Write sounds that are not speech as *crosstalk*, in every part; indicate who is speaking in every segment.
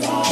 Speaker 1: today.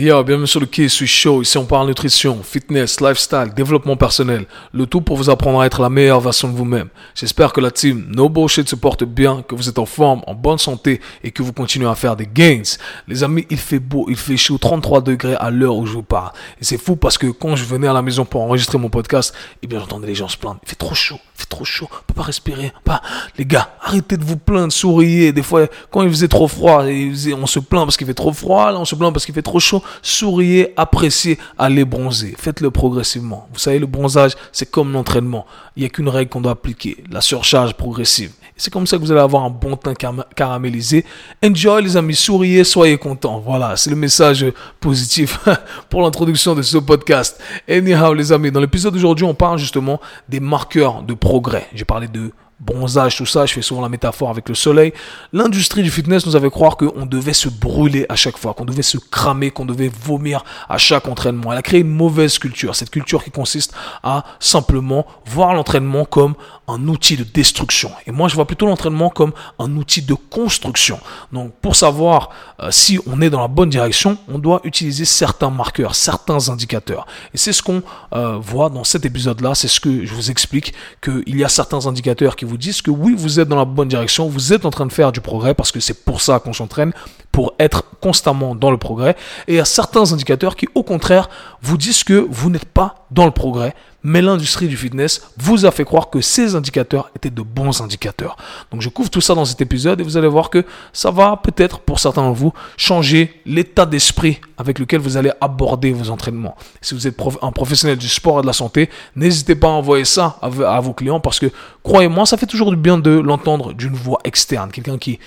Speaker 1: Yo, bienvenue sur le K-Sui Show. Ici, on parle nutrition, fitness, lifestyle, développement personnel. Le tout pour vous apprendre à être la meilleure version de vous-même. J'espère que la team No Bullshit se porte bien, que vous êtes en forme, en bonne santé et que vous continuez à faire des gains. Les amis, il fait beau, il fait chaud, 33 degrés à l'heure où je vous parle. Et c'est fou parce que quand je venais à la maison pour enregistrer mon podcast, eh bien, j'entendais les gens se plaindre. Il fait trop chaud, fait trop chaud, on peut pas respirer. Pas, les gars, arrêtez de vous plaindre, souriez. Des fois, quand il faisait trop froid, on se plaint parce qu'il fait trop froid, là, on se plaint parce qu'il fait trop chaud souriez, appréciez, allez bronzer. Faites-le progressivement. Vous savez, le bronzage, c'est comme l'entraînement. Il n'y a qu'une règle qu'on doit appliquer, la surcharge progressive. C'est comme ça que vous allez avoir un bon teint caramélisé. Enjoy les amis, souriez, soyez contents. Voilà, c'est le message positif *laughs* pour l'introduction de ce podcast. Anyhow les amis, dans l'épisode d'aujourd'hui, on parle justement des marqueurs de progrès. J'ai parlé de bronzage, tout ça, je fais souvent la métaphore avec le soleil. L'industrie du fitness nous avait croire qu'on devait se brûler à chaque fois, qu'on devait se cramer, qu'on devait vomir à chaque entraînement. Elle a créé une mauvaise culture, cette culture qui consiste à simplement voir l'entraînement comme un outil de destruction. Et moi, je vois plutôt l'entraînement comme un outil de construction. Donc, pour savoir euh, si on est dans la bonne direction, on doit utiliser certains marqueurs, certains indicateurs. Et c'est ce qu'on euh, voit dans cet épisode-là. C'est ce que je vous explique, qu'il y a certains indicateurs qui vous disent que oui, vous êtes dans la bonne direction, vous êtes en train de faire du progrès parce que c'est pour ça qu'on s'entraîne, pour être constamment dans le progrès. Et il y a certains indicateurs qui, au contraire, vous disent que vous n'êtes pas dans le progrès, mais l'industrie du fitness vous a fait croire que ces indicateurs étaient de bons indicateurs. Donc je couvre tout ça dans cet épisode et vous allez voir que ça va peut-être pour certains d'entre vous changer l'état d'esprit avec lequel vous allez aborder vos entraînements. Si vous êtes un professionnel du sport et de la santé, n'hésitez pas à envoyer ça à, vos clients parce que croyez-moi, ça fait toujours du bien de l'entendre d'une voix externe, quelqu'un qui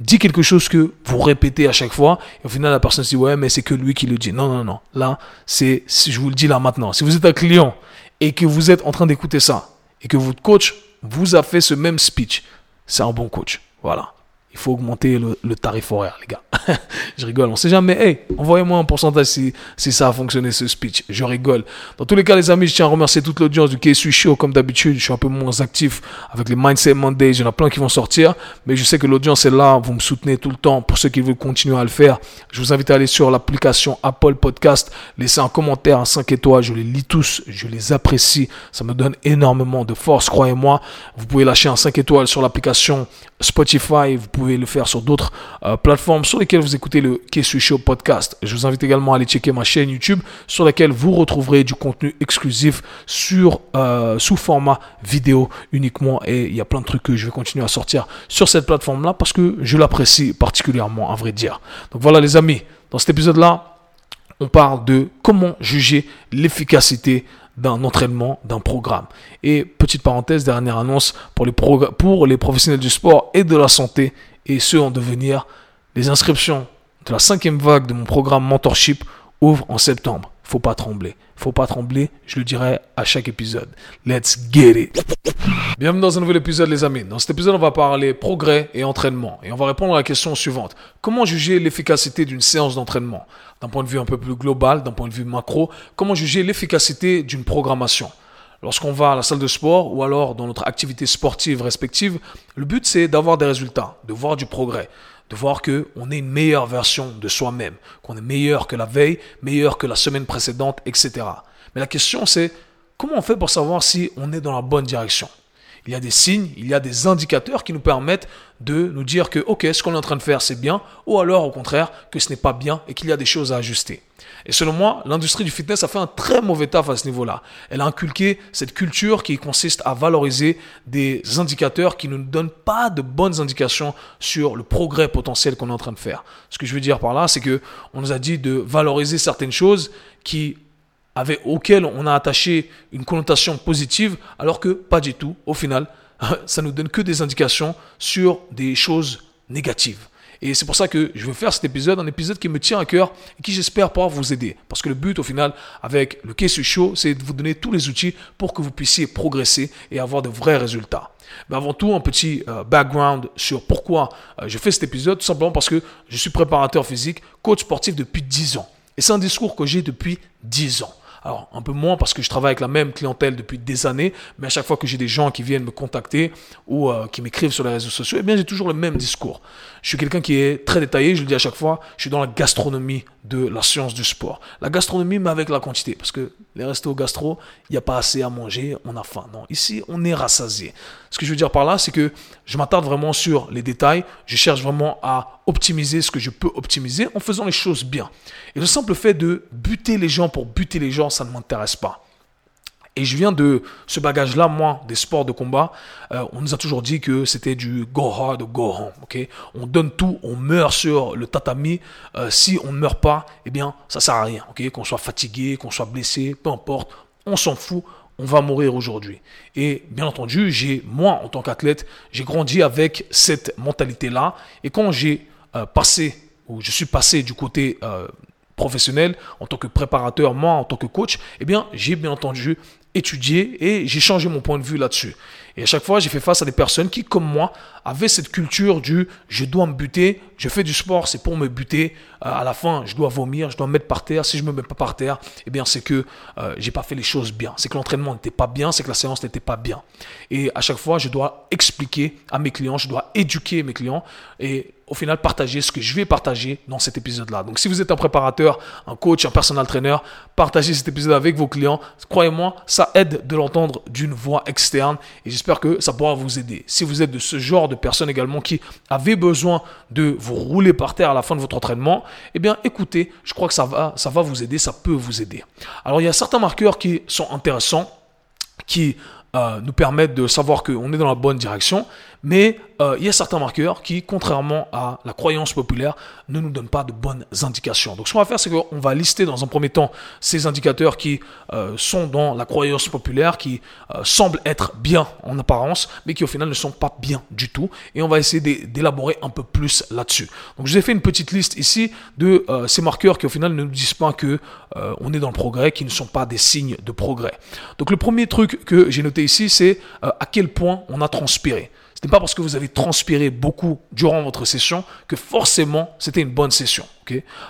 Speaker 1: dit quelque chose que vous répétez à chaque fois, et au final, la personne se dit, ouais, mais c'est que lui qui le dit. Non, non, non. Là, c'est, je vous le dis là maintenant. Si vous êtes un client et que vous êtes en train d'écouter ça, et que votre coach vous a fait ce même speech, c'est un bon coach. Voilà il faut augmenter le, tarif horaire, les gars. *laughs* je rigole, on sait jamais. Hey, envoyez-moi un pourcentage si, si ça a fonctionné ce speech. Je rigole. Dans tous les cas, les amis, je tiens à remercier toute l'audience du KSU Show. Comme d'habitude, je suis un peu moins actif avec les Mindset Mondays. Il y en a plein qui vont sortir. Mais je sais que l'audience est là. Vous me soutenez tout le temps. Pour ceux qui veulent continuer à le faire, je vous invite à aller sur l'application Apple Podcast. Laissez un commentaire, un 5 étoiles. Je les lis tous. Je les apprécie. Ça me donne énormément de force, croyez-moi. Vous pouvez lâcher un 5 étoiles sur l'application Spotify. Vous pouvez le faire sur d'autres euh, plateformes sur lesquelles vous écoutez le Kessu Show podcast. Je vous invite également à aller checker ma chaîne YouTube sur laquelle vous retrouverez du contenu exclusif sur euh, sous format vidéo uniquement et il y a plein de trucs que je vais continuer à sortir sur cette plateforme là parce que je l'apprécie particulièrement à vrai dire. Donc voilà les amis, dans cet épisode là, on parle de comment juger l'efficacité d'un entraînement, d'un programme. Et petite parenthèse, dernière annonce pour les, pour les professionnels du sport et de la santé et ceux en devenir, les inscriptions de la cinquième vague de mon programme Mentorship ouvrent en septembre. Faut pas trembler. Faut pas trembler, je le dirai à chaque épisode. Let's get it. Bienvenue dans un nouvel épisode les amis. Dans cet épisode, on va parler progrès et entraînement et on va répondre à la question suivante. Comment juger l'efficacité d'une séance d'entraînement? D'un point de vue un peu plus global, d'un point de vue macro, comment juger l'efficacité d'une programmation? Lorsqu'on va à la salle de sport ou alors dans notre activité sportive respective, le but c'est d'avoir des résultats, de voir du progrès, de voir qu'on est une meilleure version de soi-même, qu'on est meilleur que la veille, meilleur que la semaine précédente, etc. Mais la question c'est comment on fait pour savoir si on est dans la bonne direction? Il y a des signes, il y a des indicateurs qui nous permettent de nous dire que, ok, ce qu'on est en train de faire, c'est bien, ou alors au contraire, que ce n'est pas bien et qu'il y a des choses à ajuster. Et selon moi, l'industrie du fitness a fait un très mauvais taf à ce niveau-là. Elle a inculqué cette culture qui consiste à valoriser des indicateurs qui ne nous donnent pas de bonnes indications sur le progrès potentiel qu'on est en train de faire. Ce que je veux dire par là, c'est que on nous a dit de valoriser certaines choses qui avec, auquel on a attaché une connotation positive, alors que pas du tout. Au final, *laughs* ça nous donne que des indications sur des choses négatives. Et c'est pour ça que je veux faire cet épisode, un épisode qui me tient à cœur et qui j'espère pouvoir vous aider. Parce que le but au final avec le Case Show, c'est de vous donner tous les outils pour que vous puissiez progresser et avoir de vrais résultats. Mais avant tout, un petit euh, background sur pourquoi euh, je fais cet épisode, tout simplement parce que je suis préparateur physique, coach sportif depuis 10 ans. Et c'est un discours que j'ai depuis 10 ans. Alors, un peu moins parce que je travaille avec la même clientèle depuis des années, mais à chaque fois que j'ai des gens qui viennent me contacter ou euh, qui m'écrivent sur les réseaux sociaux, eh bien, j'ai toujours le même discours. Je suis quelqu'un qui est très détaillé, je le dis à chaque fois, je suis dans la gastronomie de la science du sport. La gastronomie, mais avec la quantité, parce que les restos gastro, il n'y a pas assez à manger, on a faim. Non, ici, on est rassasié. Ce que je veux dire par là, c'est que je m'attarde vraiment sur les détails, je cherche vraiment à optimiser ce que je peux optimiser en faisant les choses bien. Et le simple fait de buter les gens pour buter les gens, ça ne m'intéresse pas. Et je viens de ce bagage-là, moi, des sports de combat. Euh, on nous a toujours dit que c'était du go hard go home. on donne tout, on meurt sur le tatami. Euh, si on ne meurt pas, eh bien, ça sert à rien. qu'on soit fatigué, qu'on soit blessé, peu importe, on s'en fout. On va mourir aujourd'hui. Et bien entendu, j'ai moi, en tant qu'athlète, j'ai grandi avec cette mentalité-là. Et quand j'ai euh, passé, ou je suis passé du côté professionnel, en tant que préparateur, moi en tant que coach, eh bien, j'ai bien entendu étudié et j'ai changé mon point de vue là-dessus. Et à chaque fois, j'ai fait face à des personnes qui, comme moi, avaient cette culture du je dois me buter, je fais du sport, c'est pour me buter. Euh, à la fin, je dois vomir, je dois me mettre par terre. Si je me mets pas par terre, eh bien, c'est que euh, j'ai pas fait les choses bien. C'est que l'entraînement n'était pas bien, c'est que la séance n'était pas bien. Et à chaque fois, je dois expliquer à mes clients, je dois éduquer mes clients et au final partager ce que je vais partager dans cet épisode-là. Donc si vous êtes un préparateur, un coach, un personal trainer, partagez cet épisode avec vos clients. Croyez-moi, ça aide de l'entendre d'une voix externe et j'espère que ça pourra vous aider. Si vous êtes de ce genre de personnes également qui avez besoin de vous rouler par terre à la fin de votre entraînement, eh bien écoutez, je crois que ça va, ça va vous aider, ça peut vous aider. Alors il y a certains marqueurs qui sont intéressants, qui euh, nous permettent de savoir qu'on est dans la bonne direction, mais euh, il y a certains marqueurs qui, contrairement à la croyance populaire, ne nous donnent pas de bonnes indications. Donc ce qu'on va faire, c'est qu'on va lister dans un premier temps ces indicateurs qui euh, sont dans la croyance populaire, qui semblent être bien en apparence, mais qui au final ne sont pas bien du tout, et on va essayer d'élaborer un peu plus là-dessus. Donc je vous ai fait une petite liste ici de ces marqueurs qui au final ne nous disent pas que on est dans le progrès, qui ne sont pas des signes de progrès. Donc le premier truc que j'ai noté ici, c'est euh, à quel point on a transpiré. Ce n'est pas parce que vous avez transpiré beaucoup durant votre session que forcément c'était une bonne session.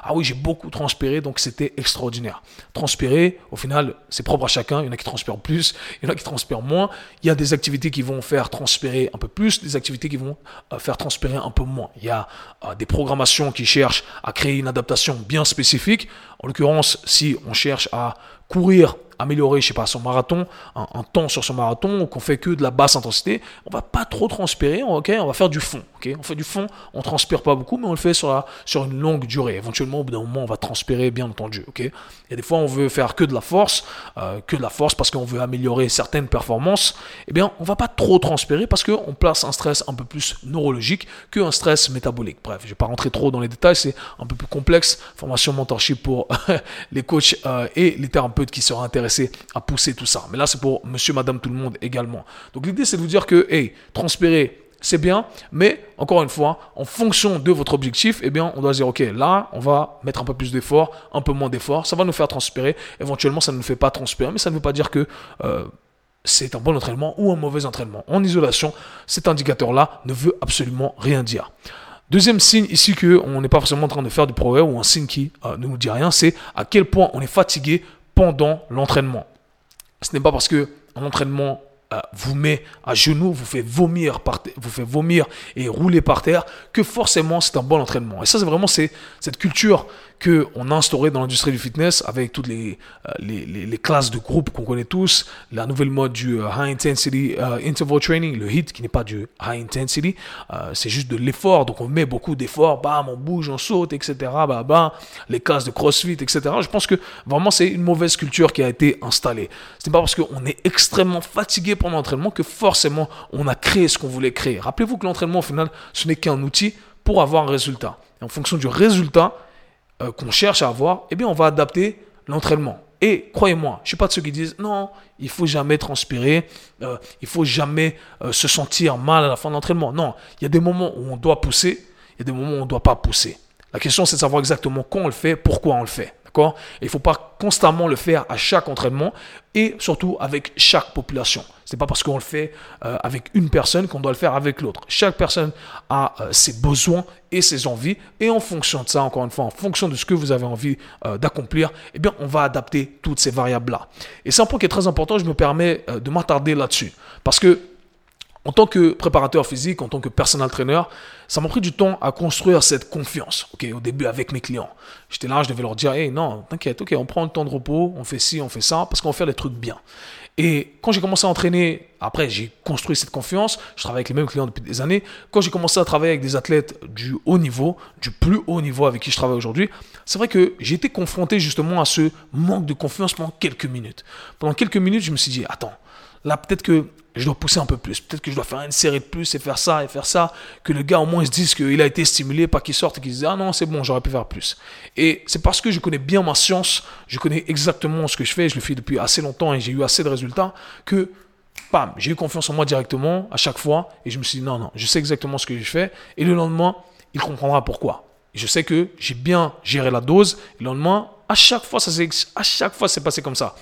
Speaker 1: Ah oui, j'ai beaucoup transpiré, donc c'était extraordinaire. Transpirer, au final, c'est propre à chacun. Il y en a qui transpirent plus, il y en a qui transpirent moins. Il y a des activités qui vont faire transpirer un peu plus, des activités qui vont euh, faire transpirer un peu moins. Il y a euh, des programmations qui cherchent à créer une adaptation bien spécifique. En l'occurrence, si on cherche à courir améliorer, je sais pas, son marathon, un, temps sur son marathon, ou qu'on fait que de la basse intensité, on va pas trop transpirer, ok? On va faire du fond, ok? On fait du fond, on transpire pas beaucoup, mais on le fait sur, une longue durée. Éventuellement, au bout d'un moment, on va transpirer, bien entendu, ok? Il y a des fois, on veut faire que de la force, euh, que de la force parce qu'on veut améliorer certaines performances. Eh bien, on va pas trop transpirer parce qu'on place un stress un peu plus neurologique qu'un stress métabolique. Bref, je vais pas rentrer trop dans les détails, c'est un peu plus complexe. Formation mentorship pour *laughs* les coachs euh, et les thérapeutes qui seraient intéressés à pousser tout ça. Mais là, c'est pour monsieur, madame, tout le monde également. Donc l'idée, c'est de vous dire que, hey, transpirer, c'est bien, mais encore une fois, en fonction de votre objectif, eh bien, on doit dire, ok, là, on va mettre un peu plus d'effort, un peu moins d'effort, ça va nous faire transpirer. Éventuellement, ça ne nous fait pas transpirer, mais ça ne veut pas dire que euh, c'est un bon entraînement ou un mauvais entraînement. En isolation, cet indicateur-là ne veut absolument rien dire. Deuxième signe ici qu'on n'est pas forcément en train de faire du progrès ou un signe qui euh, ne nous dit rien, c'est à quel point on est fatigué pendant l'entraînement. Ce n'est pas parce que un entraînement euh, vous met à genoux, vous fait vomir, par vous fait vomir et rouler par terre, que forcément c'est un bon entraînement. Et ça, c'est vraiment cette culture qu'on a instauré dans l'industrie du fitness avec toutes les, euh, les, les, classes de groupe qu'on connaît tous, la nouvelle mode du euh, high intensity euh, interval training, le HIT qui n'est pas du high intensity, c'est juste de l'effort, donc on met beaucoup d'efforts, bam, on bouge, on saute, etc. Bah, les classes de CrossFit, etc. Je pense que vraiment c'est une mauvaise culture qui a été installée. Ce n'est pas parce qu'on est extrêmement fatigué pendant l'entraînement que forcément on a créé ce qu'on voulait créer. Rappelez-vous que l'entraînement au final ce n'est qu'un outil pour avoir un résultat. Et en fonction du résultat, euh, qu'on cherche à avoir, eh bien, on va adapter l'entraînement. Et croyez-moi, je suis pas de ceux qui disent non, il faut jamais transpirer, euh, il faut jamais euh, se sentir mal à la fin de l'entraînement. Non, il y a des moments où on doit pousser, il y a des moments où on ne doit pas pousser. La question, c'est de savoir exactement quand on le fait, pourquoi on le fait. Il ne faut pas constamment le faire à chaque entraînement et surtout avec chaque population. Ce n'est pas parce qu'on le fait euh, avec une personne qu'on doit le faire avec l'autre. Chaque personne a euh, ses besoins et ses envies et en fonction de ça, encore une fois, en fonction de ce que vous avez envie euh, d'accomplir, eh bien, on va adapter toutes ces variables-là. Et c'est un point qui est très important, je me permets de m'attarder là-dessus. Parce que en tant que préparateur physique, en tant que personal trainer, ça m'a pris du temps à construire cette confiance. Ok, au début avec mes clients, j'étais là, je devais leur dire, hey, non, t'inquiète, ok, on prend le temps de repos, on fait ci, on fait ça, parce qu'on faire les trucs bien. Et quand j'ai commencé à entraîner, après j'ai construit cette confiance, je travaille avec les mêmes clients depuis des années. Quand j'ai commencé à travailler avec des athlètes du haut niveau, du plus haut niveau avec qui je travaille aujourd'hui, c'est vrai que j'ai été confronté justement à ce manque de confiance pendant quelques minutes. Pendant quelques minutes, je me suis dit, attends, là peut-être que je dois pousser un peu plus. Peut-être que je dois faire une série de plus et faire ça et faire ça. Que le gars au moins se dise qu'il a été stimulé, pas qu'il sorte et qu'il se dise Ah non, c'est bon, j'aurais pu faire plus. Et c'est parce que je connais bien ma science, je connais exactement ce que je fais, je le fais depuis assez longtemps et j'ai eu assez de résultats que, bam, j'ai eu confiance en moi directement à chaque fois et je me suis dit Non, non, je sais exactement ce que je fais. Et le lendemain, il comprendra pourquoi. je sais que j'ai bien géré la dose. Et le lendemain, à chaque fois, ça à chaque fois, c'est passé comme ça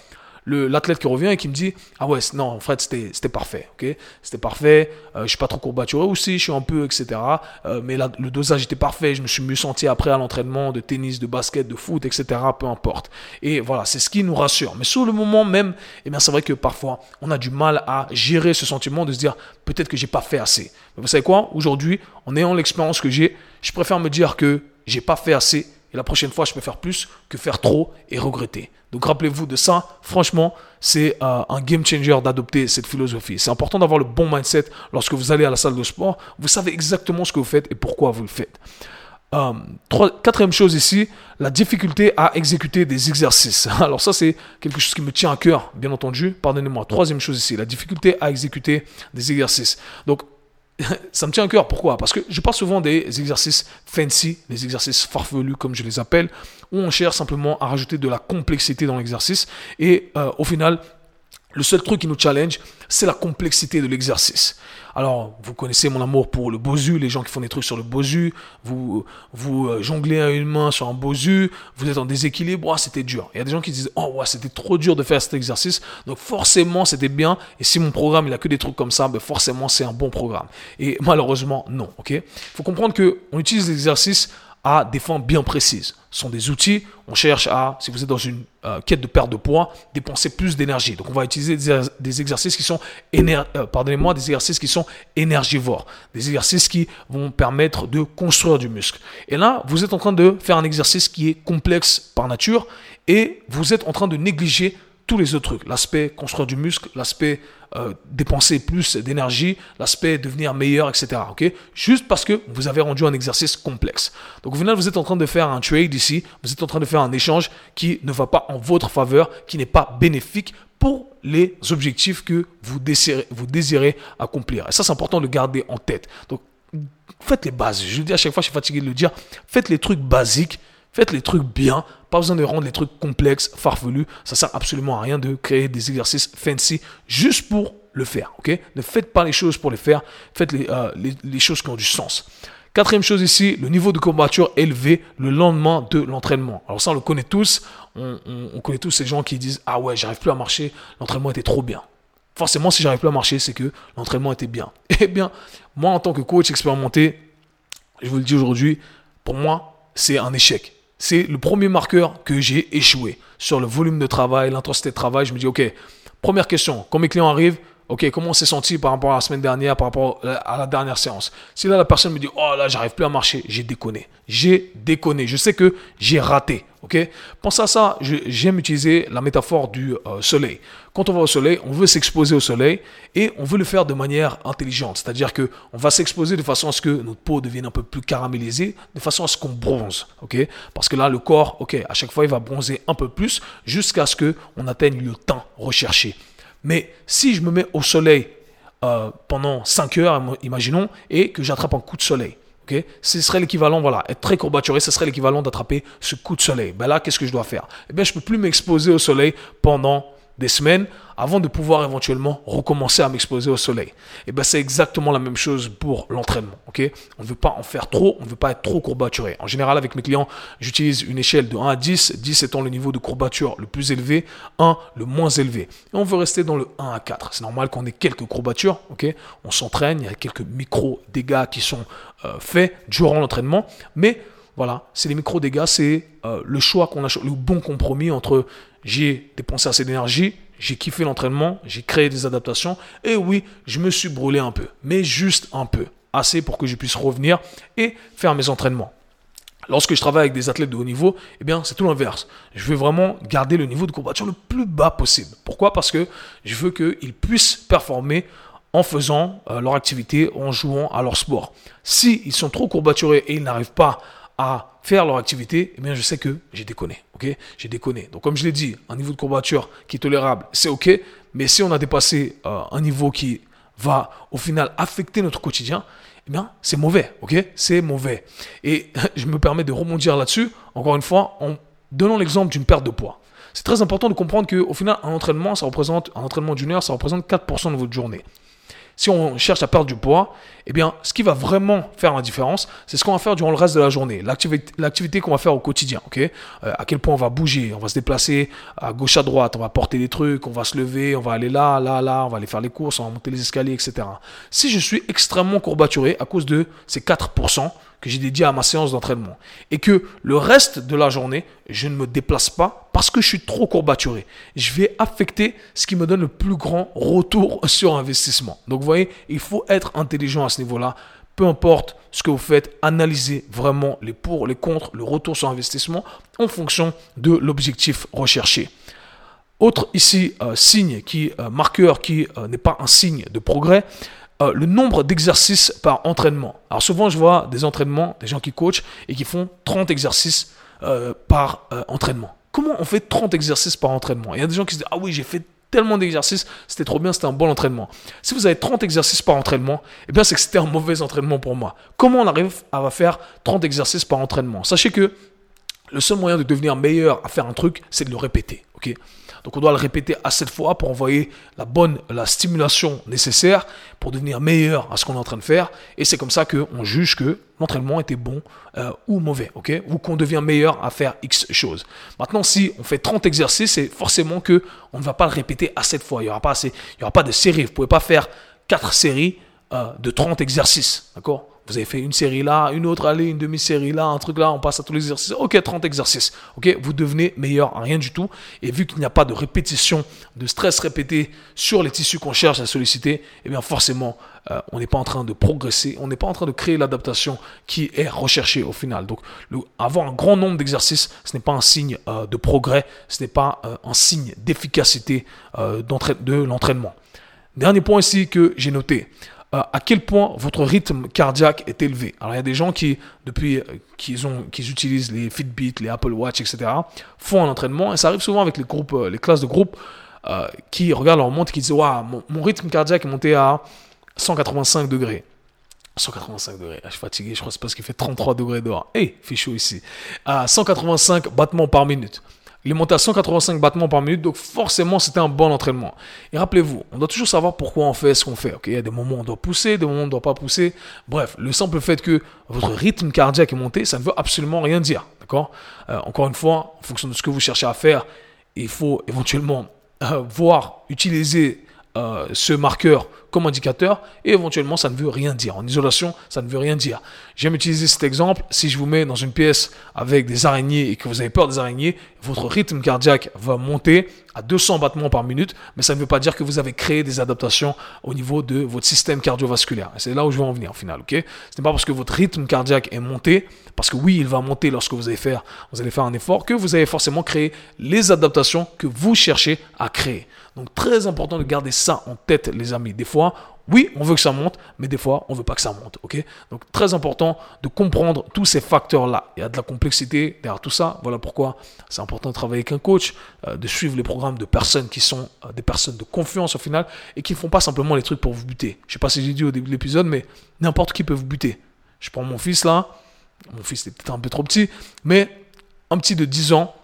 Speaker 1: l'athlète qui revient et qui me dit Ah ouais, non, en fait, c'était parfait. ok? C'était parfait. Euh, je suis pas trop courbaturé aussi, je suis un peu, etc. Euh, mais le dosage était parfait. Je me suis mieux senti après à l'entraînement de tennis, de basket, de foot, etc. Peu importe. Et voilà, c'est ce qui nous rassure. Mais sur le moment même, eh bien, c'est vrai que parfois, on a du mal à gérer ce sentiment de se dire peut-être que j'ai pas fait assez. Vous savez quoi? Aujourd'hui, en ayant l'expérience que j'ai, je préfère me dire que j'ai pas fait assez et la prochaine fois, je peux faire plus que faire trop et regretter. Donc rappelez-vous de ça. Franchement, c'est euh, un game changer d'adopter cette philosophie. C'est important d'avoir le bon mindset lorsque vous allez à la salle de sport. Vous savez exactement ce que vous faites et pourquoi vous le faites. Euh, quatrième chose ici, la difficulté à exécuter des exercices. *laughs* Alors ça, c'est quelque chose qui me tient à cœur, bien entendu. Pardonnez-moi. Troisième chose ici, la difficulté à exécuter des exercices. Donc ça me tient à cœur. Pourquoi? Parce que je parle souvent des exercices fancy, des exercices farfelus comme je les appelle, où on cherche simplement à rajouter de la complexité dans l'exercice. Et euh, au final, le seul truc qui nous challenge, c'est la complexité de l'exercice. Alors, vous connaissez mon amour pour le bosu, les gens qui font des trucs sur le bosu, vous, vous euh, jonglez à une main sur un bosu, vous êtes en déséquilibre, c'était dur. Il y a des gens qui disent, oh ouais, c'était trop dur de faire cet exercice, donc forcément c'était bien, et si mon programme il a que des trucs comme ça, ben forcément c'est un bon programme. Et malheureusement, non, ok? Il faut comprendre qu'on utilise l'exercice des fins bien précises. Ce sont des outils, on cherche à, si vous êtes dans une euh, quête de perte de poids, dépenser plus d'énergie. Donc on va utiliser des, exercices qui sont, euh, pardonnez-moi, des exercices qui sont énergivores, des exercices qui vont permettre de construire du muscle. Et là, vous êtes en train de faire un exercice qui est complexe par nature et vous êtes en train de négliger tous les autres trucs. L'aspect construire du muscle, l'aspect euh, dépenser plus d'énergie, l'aspect devenir meilleur, etc. Juste parce que vous avez rendu un exercice complexe. Donc au final, vous êtes en train de faire un trade ici, vous êtes en train de faire un échange qui ne va pas en votre faveur, qui n'est pas bénéfique pour les objectifs que vous désirez, vous désirez accomplir. Et ça, c'est important de garder en tête. Donc faites les bases. Je le dis à chaque fois, je suis fatigué de le dire. Faites les trucs basiques Faites les trucs bien, pas besoin de rendre les trucs complexes, farfelus. Ça sert absolument à rien de créer des exercices fancy juste pour le faire. Ok? Ne faites pas les choses pour les faire, faites euh, les, choses qui ont du sens. Quatrième chose ici, le niveau de courbature élevé le lendemain de l'entraînement. Alors ça, on le connaît tous. On, on connaît tous ces gens qui disent Ah ouais, j'arrive plus à marcher, l'entraînement était trop bien. Forcément, si j'arrive plus à marcher, c'est que l'entraînement était bien. *laughs* Eh bien, moi, en tant que coach expérimenté, je vous le dis aujourd'hui, pour moi, c'est un échec c'est le premier marqueur que j'ai échoué sur le volume de travail, l'intensité de travail. Je me dis, OK, première question, quand mes clients arrivent, OK, comment on s'est senti par rapport à la semaine dernière, par rapport à la dernière séance? Si là, la personne me dit, oh là, j'arrive plus à marcher, j'ai déconné. J'ai déconné. Je sais que j'ai raté. OK? Pense à ça. J'aime utiliser la métaphore du euh, soleil. Quand on va au soleil, on veut s'exposer au soleil et on veut le faire de manière intelligente. C'est-à-dire que on va s'exposer de façon à ce que notre peau devienne un peu plus caramélisée, de façon à ce qu'on bronze. OK? Parce que là, le corps, OK, à chaque fois, il va bronzer un peu plus jusqu'à ce qu'on atteigne le temps recherché. Mais si je me mets au soleil euh, pendant 5 heures, imaginons, et que j'attrape un coup de soleil, ce serait l'équivalent, voilà, être très courbaturé, ce serait l'équivalent d'attraper ce coup de soleil. Ben là, qu'est-ce que je dois faire? Eh bien, je ne peux plus m'exposer au soleil pendant des semaines avant de pouvoir éventuellement recommencer à m'exposer au soleil. Et ben c'est exactement la même chose pour l'entraînement. On ne veut pas en faire trop, on ne veut pas être trop courbaturé. En général, avec mes clients, j'utilise une échelle de 1 à 10, 10 étant le niveau de courbature le plus élevé, 1 le moins élevé. Et on veut rester dans le 1 à 4. C'est normal qu'on ait quelques courbatures. On s'entraîne, il y a quelques micro dégâts qui sont euh, faits durant l'entraînement, mais voilà, c'est les micro-dégâts, c'est euh, le choix qu'on a, le bon compromis entre j'ai dépensé assez d'énergie, j'ai kiffé l'entraînement, j'ai créé des adaptations, et oui, je me suis brûlé un peu, mais juste un peu, assez pour que je puisse revenir et faire mes entraînements. Lorsque je travaille avec des athlètes de haut niveau, eh bien, c'est tout l'inverse. Je veux vraiment garder le niveau de courbature le plus bas possible. Pourquoi? Parce que je veux qu'ils puissent performer en faisant euh, leur activité, en jouant à leur sport. Si ils sont trop courbaturés et ils n'arrivent pas à faire leur activité, eh bien, je sais que j'ai déconné. Ok, j'ai déconné. Donc, comme je l'ai dit, un niveau de courbature qui est tolérable, c'est ok. Mais si on a dépassé euh, un niveau qui va au final affecter notre quotidien, eh bien, c'est mauvais. Ok, c'est mauvais. Et *laughs* je me permets de rebondir là-dessus. Encore une fois, en donnant l'exemple d'une perte de poids. C'est très important de comprendre qu'au final, un entraînement, ça représente un entraînement d'une heure, ça représente 4% de votre journée si on cherche à perdre du poids, eh bien, ce qui va vraiment faire la différence, c'est ce qu'on va faire durant le reste de la journée, l'activité qu'on va faire au quotidien, ok? Euh, À quel point on va bouger, on va se déplacer à gauche à droite, on va porter des trucs, on va se lever, on va aller là, là, là, on va aller faire les courses, on va monter les escaliers, etc. Si je suis extrêmement courbaturé à cause de ces 4%, que j'ai dédié à ma séance d'entraînement. Et que le reste de la journée, je ne me déplace pas parce que je suis trop courbaturé. Je vais affecter ce qui me donne le plus grand retour *laughs* sur investissement. Donc vous voyez, il faut être intelligent à ce niveau-là. Peu importe ce que vous faites, analysez vraiment les pour, les contre, le retour sur investissement en fonction de l'objectif recherché. Autre ici euh, signe qui euh, marqueur qui euh, n'est pas un signe de progrès, euh, le nombre d'exercices par entraînement. Alors souvent, je vois des entraînements, des gens qui coachent et qui font 30 exercices euh, par euh, entraînement. Comment on fait 30 exercices par entraînement? Il y a des gens qui se disent, ah oui, j'ai fait tellement d'exercices, c'était trop bien, c'était un bon entraînement. Si vous avez 30 exercices par entraînement, eh bien c'est que c'était un mauvais entraînement pour moi. Comment on arrive à faire 30 exercices par entraînement? Sachez que le seul moyen de devenir meilleur à faire un truc, c'est de le répéter. donc on doit le répéter à cette fois pour envoyer la bonne, la stimulation nécessaire pour devenir meilleur à ce qu'on est en train de faire. Et c'est comme ça qu'on juge que l'entraînement était bon euh, ou mauvais, Ou qu'on devient meilleur à faire X choses. Maintenant, si on fait 30 exercices, c'est forcément que on ne va pas le répéter à cette fois. Il n'y aura, pas assez, aura pas de série. Vous ne pouvez pas faire 4 séries euh, de 30 exercices, d'accord? Vous avez fait une série là, une autre, allez, une demi-série là, un truc là, on passe à tous les exercices. Ok, 30 exercices. Ok, vous devenez meilleur à rien du tout. Et vu qu'il n'y a pas de répétition, de stress répété sur les tissus qu'on cherche à solliciter, eh bien forcément, euh, on n'est pas en train de progresser, on n'est pas en train de créer l'adaptation qui est recherchée au final. Donc, avoir un grand nombre d'exercices, ce n'est pas un signe euh, de progrès, ce n'est pas euh, un signe d'efficacité de l'entraînement. Dernier point ici que j'ai noté. Euh, à quel point votre rythme cardiaque est élevé? Alors il y a des gens qui, depuis euh, qu'ils ont, utilisent les Fitbit, les Apple Watch, etc., font un entraînement et ça arrive souvent avec les euh, classes de groupe qui regardent leur montre et qui disent waouh, mon, rythme cardiaque est monté à 185 degrés. 185 degrés. Ah, je suis fatigué, je crois que c'est parce qu'il fait 33 degrés dehors. Hé, hey, fait chaud ici. À 185 battements par minute. Il est monté à 185 battements par minute, donc forcément c'était un bon entraînement. Et rappelez-vous, on doit toujours savoir pourquoi on fait ce qu'on fait. il y a des moments où on doit pousser, des moments où on ne doit pas pousser. Bref, le simple fait que votre rythme cardiaque est monté, ça ne veut absolument rien dire. D'accord? Euh, Encore une fois, en fonction de ce que vous cherchez à faire, il faut éventuellement euh, voir, utiliser euh, ce marqueur comme indicateur et éventuellement ça ne veut rien dire. En isolation, ça ne veut rien dire. J'aime utiliser cet exemple. Si je vous mets dans une pièce avec des araignées et que vous avez peur des araignées, votre rythme cardiaque va monter à 200 battements par minute, mais ça ne veut pas dire que vous avez créé des adaptations au niveau de votre système cardiovasculaire. c'est là où je veux en venir au final, ok? Ce n'est pas parce que votre rythme cardiaque est monté, parce que oui, il va monter lorsque vous allez faire, vous allez faire un effort, que vous avez forcément créé les adaptations que vous cherchez à créer. Donc très important de garder ça en tête, les amis. Des fois, oui, on veut que ça monte, mais des fois, on veut pas que ça monte. Ok? Donc très important de comprendre tous ces facteurs-là. Il y a de la complexité derrière tout ça. Voilà pourquoi c'est important de travailler avec un coach, euh, de suivre les programmes de personnes qui sont euh, des personnes de confiance au final et qui ne font pas simplement les trucs pour vous buter. Je sais pas si j'ai dit au début de l'épisode, mais n'importe qui peut vous buter. Je prends mon fils là. Mon fils est peut-être un peu trop petit, mais un petit de 10 ans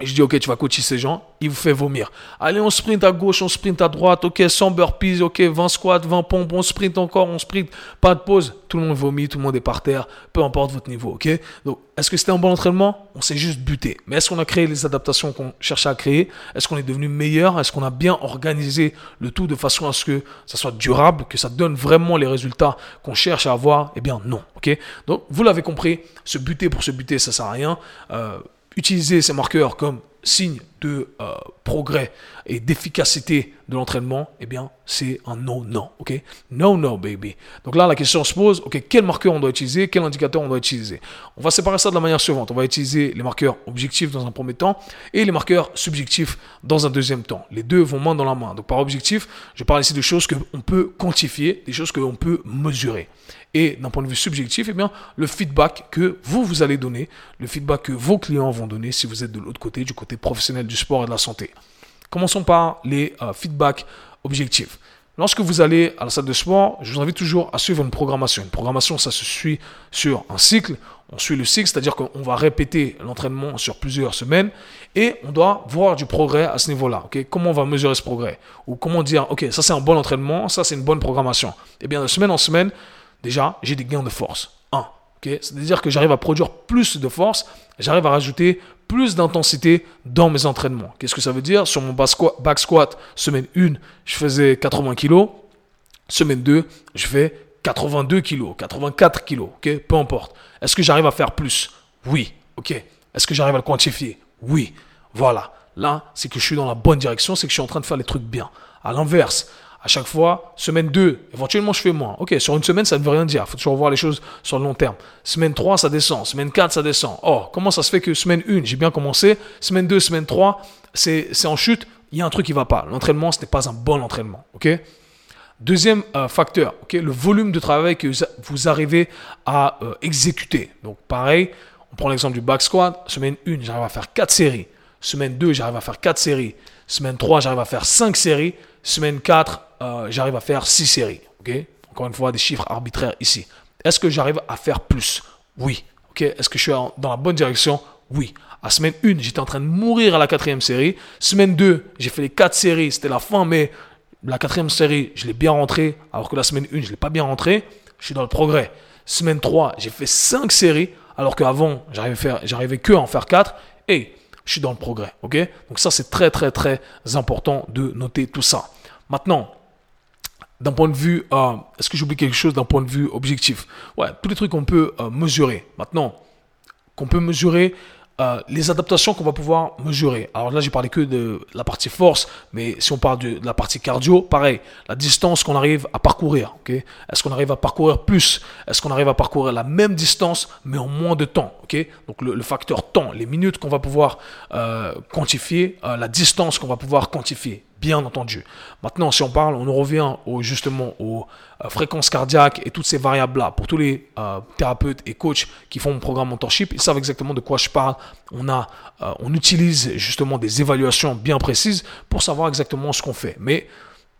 Speaker 1: je dis, ok, tu vas coacher ces gens, il vous fait vomir. Allez, on sprint à gauche, on sprint à droite, ok, 100 burpees, ok, 20 squats, 20 pompes, on sprint encore, on sprint, pas de pause. Tout le monde vomit, tout le monde est par terre, peu importe votre niveau, ok? Donc, est-ce que c'était un bon entraînement? On s'est juste buté. Mais est-ce qu'on a créé les adaptations qu'on cherchait à créer? Est-ce qu'on est devenu meilleur? Est-ce qu'on a bien organisé le tout de façon à ce que ça soit durable, que ça donne vraiment les résultats qu'on cherche à avoir? Eh bien, non, ok? Donc, vous l'avez compris, se buter pour se buter, ça sert à rien. Euh, utiliser ces marqueurs comme signe de euh, progrès et d'efficacité de l'entraînement, eh bien, c'est un no, no, ok? No, no, baby. Donc là, la question se pose, ok, quel marqueur on doit utiliser, quel indicateur on doit utiliser? On va séparer ça de la manière suivante. On va utiliser les marqueurs objectifs dans un premier temps et les marqueurs subjectifs dans un deuxième temps. Les deux vont main dans la main. Donc par objectif, je parle ici de choses qu'on peut quantifier, des choses qu'on peut mesurer. Et d'un point de vue subjectif, eh bien, le feedback que vous, vous allez donner, le feedback que vos clients vont donner si vous êtes de l'autre côté, du côté professionnel du sport et de la santé. Commençons par les euh, feedbacks objectifs. Lorsque vous allez à la salle de sport, je vous invite toujours à suivre une programmation. Une programmation, ça se suit sur un cycle. On suit le cycle, c'est-à-dire qu'on va répéter l'entraînement sur plusieurs semaines et on doit voir du progrès à ce niveau-là. comment on va mesurer ce progrès? Ou comment dire, ok, ça c'est un bon entraînement, ça c'est une bonne programmation. Eh bien, de semaine en semaine, déjà, j'ai des gains de force. C'est-à-dire que j'arrive à produire plus de force, j'arrive à rajouter plus d'intensité dans mes entraînements. Qu'est-ce que ça veut dire? Sur mon back squat, semaine 1, je faisais 80 kg. Semaine 2, je fais 82 kg, 84 kg. Peu importe. Est-ce que j'arrive à faire plus? Oui. Est-ce que j'arrive à le quantifier? Oui. Voilà. Là, c'est que je suis dans la bonne direction, c'est que je suis en train de faire les trucs bien. À l'inverse, à chaque fois, semaine 2, éventuellement je fais moins. Ok, sur une semaine, ça ne veut rien dire. Il faut toujours voir les choses sur le long terme. Semaine 3, ça descend. Semaine 4, ça descend. Oh, comment ça se fait que semaine 1, j'ai bien commencé. Semaine 2, semaine 3, c'est en chute. Il y a un truc qui ne va pas. L'entraînement, ce n'est pas un bon entraînement. Ok? Deuxième euh, facteur, ok, le volume de travail que vous arrivez à euh, exécuter. Donc pareil, on prend l'exemple du back squat. Semaine 1, j'arrive à faire 4 séries. Semaine 2, j'arrive à faire 4 séries. Semaine 3, j'arrive à faire 5 séries. Semaine 4, euh, j'arrive à faire 6 séries. Encore une fois, des chiffres arbitraires ici. Est-ce que j'arrive à faire plus? Oui. Est-ce que je suis dans la bonne direction? Oui. À semaine 1, j'étais en train de mourir à la quatrième série. Semaine 2, j'ai fait les 4 séries. C'était la fin, mais la quatrième série, je l'ai bien rentré. Alors que la semaine 1, je ne l'ai pas bien rentré. Je suis dans le progrès. Semaine 3, j'ai fait 5 séries. Alors qu'avant, j'arrivais que à en faire 4. Et je suis dans le progrès. ok? Donc ça, c'est très, très, très important de noter tout ça. Maintenant, d'un point de vue, euh, est-ce que j'oublie quelque chose d'un point de vue objectif? Ouais, tous les trucs qu'on peut euh, mesurer. Maintenant, qu'on peut mesurer euh, les adaptations qu'on va pouvoir mesurer. Alors là, j'ai parlé que de la partie force, mais si on parle de, la partie cardio, pareil, la distance qu'on arrive à parcourir. Est-ce qu'on arrive à parcourir plus? Est-ce qu'on arrive à parcourir la même distance, mais en moins de temps Donc le, facteur temps, les minutes qu'on va pouvoir quantifier, la distance qu'on va pouvoir quantifier bien entendu. Maintenant, si on parle, on revient au, justement aux euh, fréquences cardiaques et toutes ces variables-là. Pour tous les euh, thérapeutes et coachs qui font mon programme mentorship, ils savent exactement de quoi je parle. On, a, euh, on utilise justement des évaluations bien précises pour savoir exactement ce qu'on fait. Mais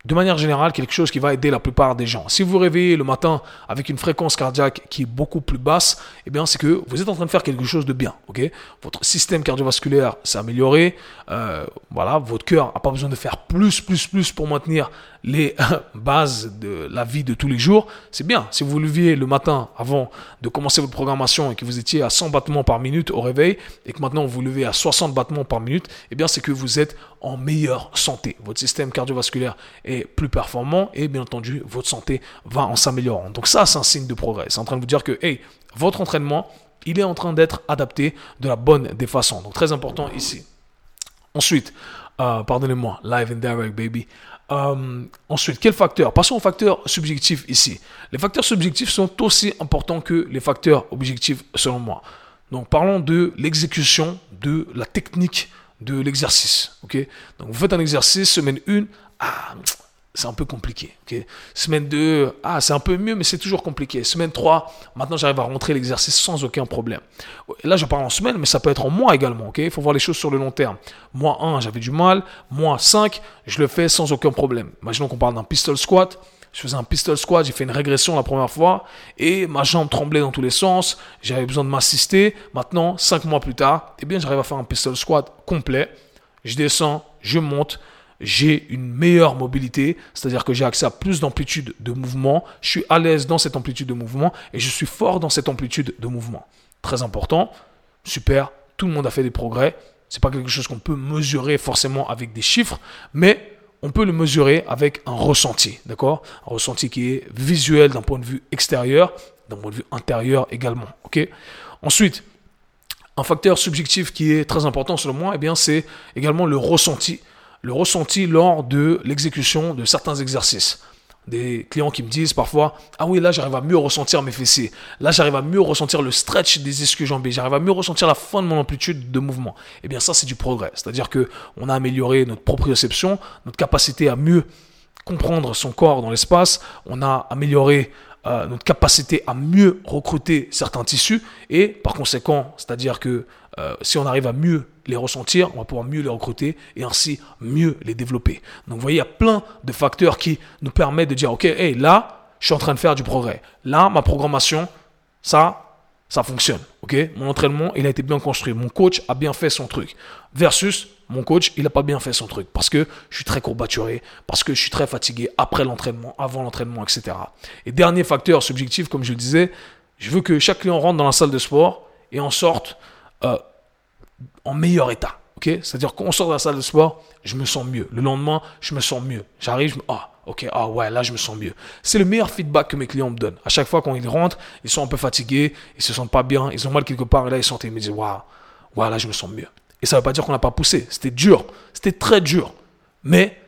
Speaker 1: de manière générale, quelque chose qui va aider la plupart des gens. Si vous vous réveillez le matin avec une fréquence cardiaque qui est beaucoup plus basse, eh bien, c'est que vous êtes en train de faire quelque chose de bien. votre système cardiovasculaire s'est amélioré. Euh, voilà, votre cœur n'a pas besoin de faire plus, plus, plus pour maintenir les bases de la vie de tous les jours. C'est bien. Si vous leviez le matin avant de commencer votre programmation et que vous étiez à 100 battements par minute au réveil et que maintenant vous levez à 60 battements par minute, eh bien, c'est que vous êtes en meilleure santé. Votre système cardiovasculaire est plus performant et bien entendu, votre santé va en s'améliorant. Donc ça, c'est un signe de progrès. C'est en train de vous dire que, hey, votre entraînement, il est en train d'être adapté de la bonne des façons. Donc très important ici. Ensuite, euh, pardonnez-moi, live and direct, baby. Euh, ensuite, quel facteur? Passons aux facteurs subjectifs ici. Les facteurs subjectifs sont aussi importants que les facteurs objectifs selon moi. Donc parlons de l'exécution de la technique de l'exercice. ok? Donc vous faites un exercice, semaine 1, ah, c'est un peu compliqué. Semaine 2, ah, c'est un peu mieux, mais c'est toujours compliqué. Semaine 3, maintenant j'arrive à rentrer l'exercice sans aucun problème. là, je parle en semaine, mais ça peut être en mois également. Il faut voir les choses sur le long terme. Mois 1, j'avais du mal. Mois 5, je le fais sans aucun problème. Imaginons qu'on parle d'un pistol squat. je faisais un pistol squat, j'ai fait une régression la première fois et ma jambe tremblait dans tous les sens, j'avais besoin de m'assister. Maintenant, cinq mois plus tard, eh bien, j'arrive à faire un pistol squat complet. Je descends, je monte, j'ai une meilleure mobilité, c'est-à-dire que j'ai accès à plus d'amplitude de mouvement, je suis à l'aise dans cette amplitude de mouvement et je suis fort dans cette amplitude de mouvement. Très important, super, tout le monde a fait des progrès. C'est pas quelque chose qu'on peut mesurer forcément avec des chiffres, mais on peut le mesurer avec un ressenti, d'accord? Un ressenti qui est visuel d'un point de vue extérieur, d'un point de vue intérieur également, ok? Ensuite, un facteur subjectif qui est très important selon moi, eh bien, c'est également le ressenti le ressenti lors de l'exécution de certains exercices. Des clients qui me disent parfois Ah oui, là j'arrive à mieux ressentir mes fessiers. Là j'arrive à mieux ressentir le stretch des ischio-jambés. J'arrive à mieux ressentir la fin de mon amplitude de mouvement. Eh bien, ça, c'est du progrès. C'est-à-dire que on a amélioré notre proprioception, notre capacité à mieux comprendre son corps dans l'espace. On a amélioré euh, notre capacité à mieux recruter certains tissus. Et par conséquent, c'est-à-dire que euh, si on arrive à mieux les ressentir, on va pouvoir mieux les recruter et ainsi mieux les développer. Donc vous voyez, il y a plein de facteurs qui nous permettent de dire, OK, hey, là, je suis en train de faire du progrès. Là, ma programmation, ça, ça fonctionne. OK? Mon entraînement, il a été bien construit. Mon coach a bien fait son truc. Versus mon coach, il n'a pas bien fait son truc parce que je suis très courbaturé, parce que je suis très fatigué après l'entraînement, avant l'entraînement, etc. Et dernier facteur subjectif, comme je le disais, je veux que chaque client rentre dans la salle de sport et en sorte euh, en meilleur état. ok? C'est-à-dire qu'on sort de la salle de sport, je me sens mieux. Le lendemain, je me sens mieux. J'arrive, je. Ah, ok, ah ouais, là, je me sens mieux. C'est le meilleur feedback que mes clients me donnent. À chaque fois, quand ils rentrent, ils sont un peu fatigués, ils se sentent pas bien, ils ont mal quelque part, et là, ils sentent, ils me disent, waouh, wow, là, je me sens mieux. Et ça ne veut pas dire qu'on n'a pas poussé. C'était dur. C'était très dur. Mais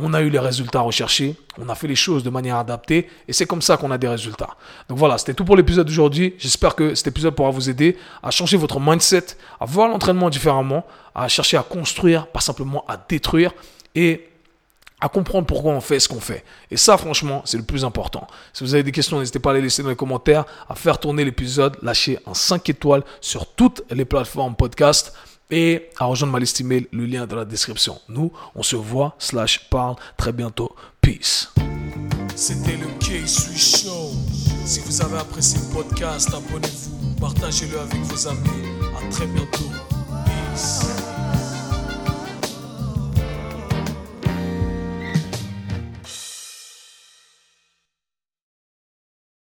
Speaker 1: on a eu les résultats recherchés, on a fait les choses de manière adaptée et c'est comme ça qu'on a des résultats. Donc voilà, c'était tout pour l'épisode d'aujourd'hui. J'espère que cet épisode pourra vous aider à changer votre mindset, à voir l'entraînement différemment, à chercher à construire, pas simplement à détruire et à comprendre pourquoi on fait ce qu'on fait. Et ça, franchement, c'est le plus important. Si vous avez des questions, n'hésitez pas à les laisser dans les commentaires, à faire tourner l'épisode, lâcher un 5 étoiles sur toutes les plateformes podcast et à rejoindre ma liste email, le lien dans la description. Nous, on se voit, slash parle très bientôt. Peace. C'était le K-Sui Show. Si vous avez apprécié le podcast, abonnez-vous, partagez-le avec vos amis. À très bientôt. Peace.